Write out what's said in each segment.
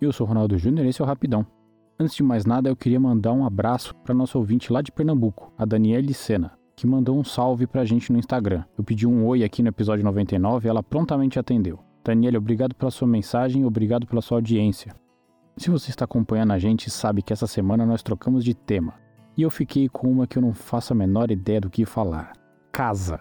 Eu sou Ronaldo Júnior e esse é o Rapidão. Antes de mais nada, eu queria mandar um abraço para nosso ouvinte lá de Pernambuco, a Daniele Sena, que mandou um salve pra gente no Instagram. Eu pedi um oi aqui no episódio 99 e ela prontamente atendeu. Daniele, obrigado pela sua mensagem e obrigado pela sua audiência. Se você está acompanhando a gente, sabe que essa semana nós trocamos de tema. E eu fiquei com uma que eu não faço a menor ideia do que falar: casa.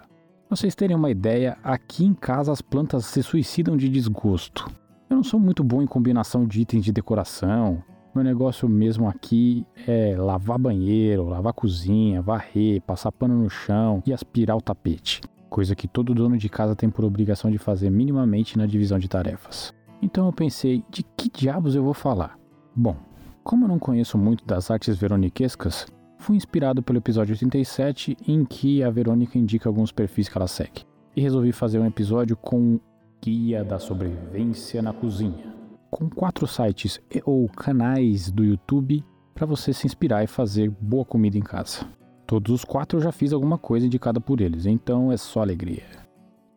Pra vocês terem uma ideia, aqui em casa as plantas se suicidam de desgosto. Eu não sou muito bom em combinação de itens de decoração. Meu negócio mesmo aqui é lavar banheiro, lavar cozinha, varrer, passar pano no chão e aspirar o tapete. Coisa que todo dono de casa tem por obrigação de fazer minimamente na divisão de tarefas. Então eu pensei, de que diabos eu vou falar? Bom, como eu não conheço muito das artes veroniquescas, fui inspirado pelo episódio 87 em que a Verônica indica alguns perfis que ela segue. E resolvi fazer um episódio com Guia da Sobrevivência na Cozinha, com quatro sites ou canais do YouTube para você se inspirar e fazer boa comida em casa. Todos os quatro eu já fiz alguma coisa indicada por eles, então é só alegria.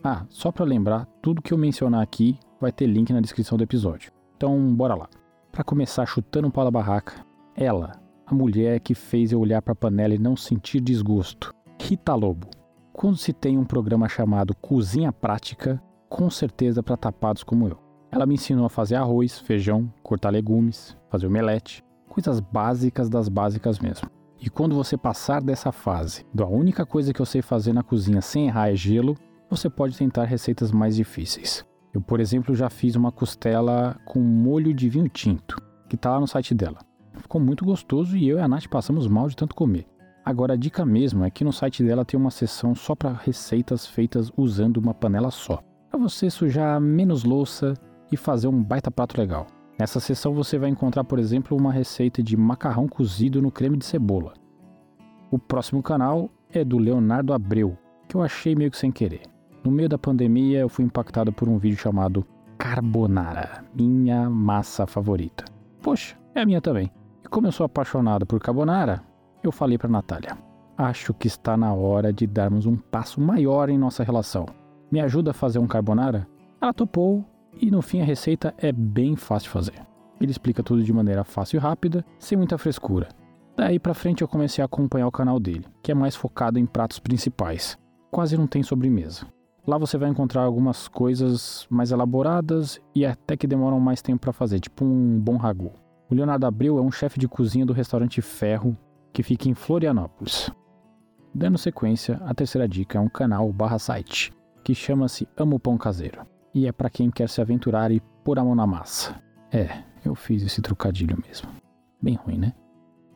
Ah, só para lembrar, tudo que eu mencionar aqui vai ter link na descrição do episódio. Então, bora lá. Para começar chutando um pau da barraca, ela, a mulher que fez eu olhar para a panela e não sentir desgosto. Rita Lobo. Quando se tem um programa chamado Cozinha Prática, com certeza para tapados como eu. Ela me ensinou a fazer arroz, feijão, cortar legumes, fazer omelete, coisas básicas das básicas mesmo. E quando você passar dessa fase, da única coisa que eu sei fazer na cozinha sem errar é gelo, você pode tentar receitas mais difíceis. Eu, por exemplo, já fiz uma costela com molho de vinho tinto, que está lá no site dela. Ficou muito gostoso e eu e a Nath passamos mal de tanto comer. Agora a dica mesmo é que no site dela tem uma seção só para receitas feitas usando uma panela só, você sujar menos louça e fazer um baita prato legal. Nessa seção você vai encontrar, por exemplo, uma receita de macarrão cozido no creme de cebola. O próximo canal é do Leonardo Abreu, que eu achei meio que sem querer. No meio da pandemia eu fui impactado por um vídeo chamado Carbonara, minha massa favorita. Poxa, é a minha também. E como eu sou apaixonado por carbonara, eu falei para Natália: "Acho que está na hora de darmos um passo maior em nossa relação. Me ajuda a fazer um carbonara?" Ela topou e no fim a receita é bem fácil de fazer. Ele explica tudo de maneira fácil e rápida, sem muita frescura. Daí para frente eu comecei a acompanhar o canal dele, que é mais focado em pratos principais. Quase não tem sobremesa. Lá você vai encontrar algumas coisas mais elaboradas e até que demoram mais tempo para fazer, tipo um bom ragu. O Leonardo Abreu é um chefe de cozinha do restaurante Ferro, que fica em Florianópolis. Dando sequência, a terceira dica é um canal barra site, que chama-se Amo Pão Caseiro. E é para quem quer se aventurar e pôr a mão na massa. É, eu fiz esse trocadilho mesmo. Bem ruim, né?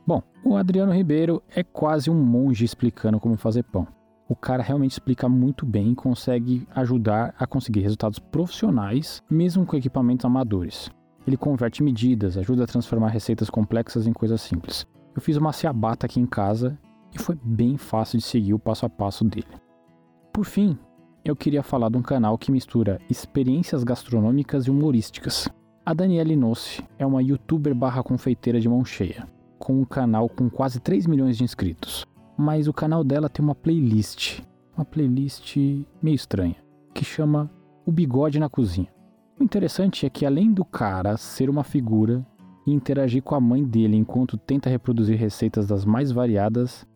Bom, o Adriano Ribeiro é quase um monge explicando como fazer pão. O cara realmente explica muito bem e consegue ajudar a conseguir resultados profissionais, mesmo com equipamentos amadores. Ele converte medidas, ajuda a transformar receitas complexas em coisas simples. Eu fiz uma ciabatta aqui em casa e foi bem fácil de seguir o passo a passo dele. Por fim, eu queria falar de um canal que mistura experiências gastronômicas e humorísticas. A Daniela Nossi é uma youtuber barra confeiteira de mão cheia, com um canal com quase 3 milhões de inscritos. Mas o canal dela tem uma playlist, uma playlist meio estranha, que chama O Bigode na Cozinha. O interessante é que além do cara ser uma figura e interagir com a mãe dele enquanto tenta reproduzir receitas das mais variadas,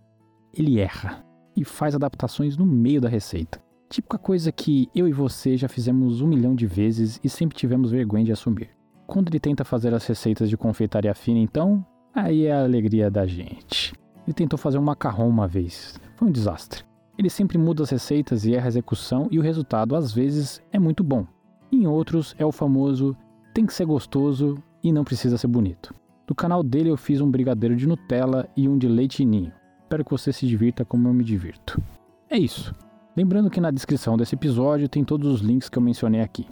ele erra e faz adaptações no meio da receita. Típica coisa que eu e você já fizemos um milhão de vezes e sempre tivemos vergonha de assumir. Quando ele tenta fazer as receitas de confeitaria fina, então, aí é a alegria da gente. Ele tentou fazer um macarrão uma vez, foi um desastre. Ele sempre muda as receitas e erra a execução e o resultado às vezes é muito bom, em outros é o famoso tem que ser gostoso e não precisa ser bonito. Do canal dele eu fiz um brigadeiro de Nutella e um de leite ninho. Espero que você se divirta como eu me divirto. É isso. Lembrando que na descrição desse episódio tem todos os links que eu mencionei aqui.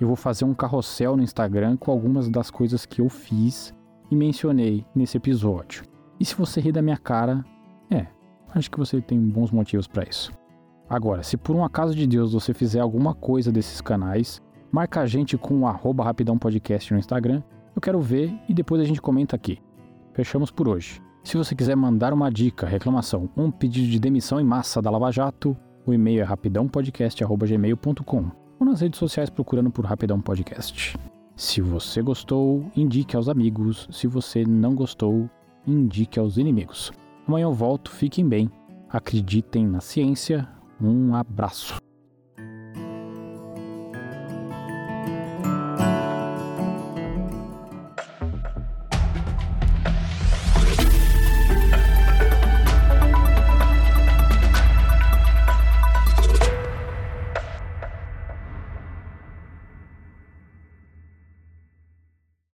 Eu vou fazer um carrossel no Instagram com algumas das coisas que eu fiz e mencionei nesse episódio. E se você rir da minha cara, é, acho que você tem bons motivos para isso. Agora, se por um acaso de Deus você fizer alguma coisa desses canais, Marca a gente com o Rapidão Podcast no Instagram. Eu quero ver e depois a gente comenta aqui. Fechamos por hoje. Se você quiser mandar uma dica, reclamação, um pedido de demissão em massa da Lava Jato, o e-mail é rapidãopodcast.gmail.com ou nas redes sociais procurando por Rapidão Podcast. Se você gostou, indique aos amigos. Se você não gostou, indique aos inimigos. Amanhã eu volto, fiquem bem, acreditem na ciência. Um abraço.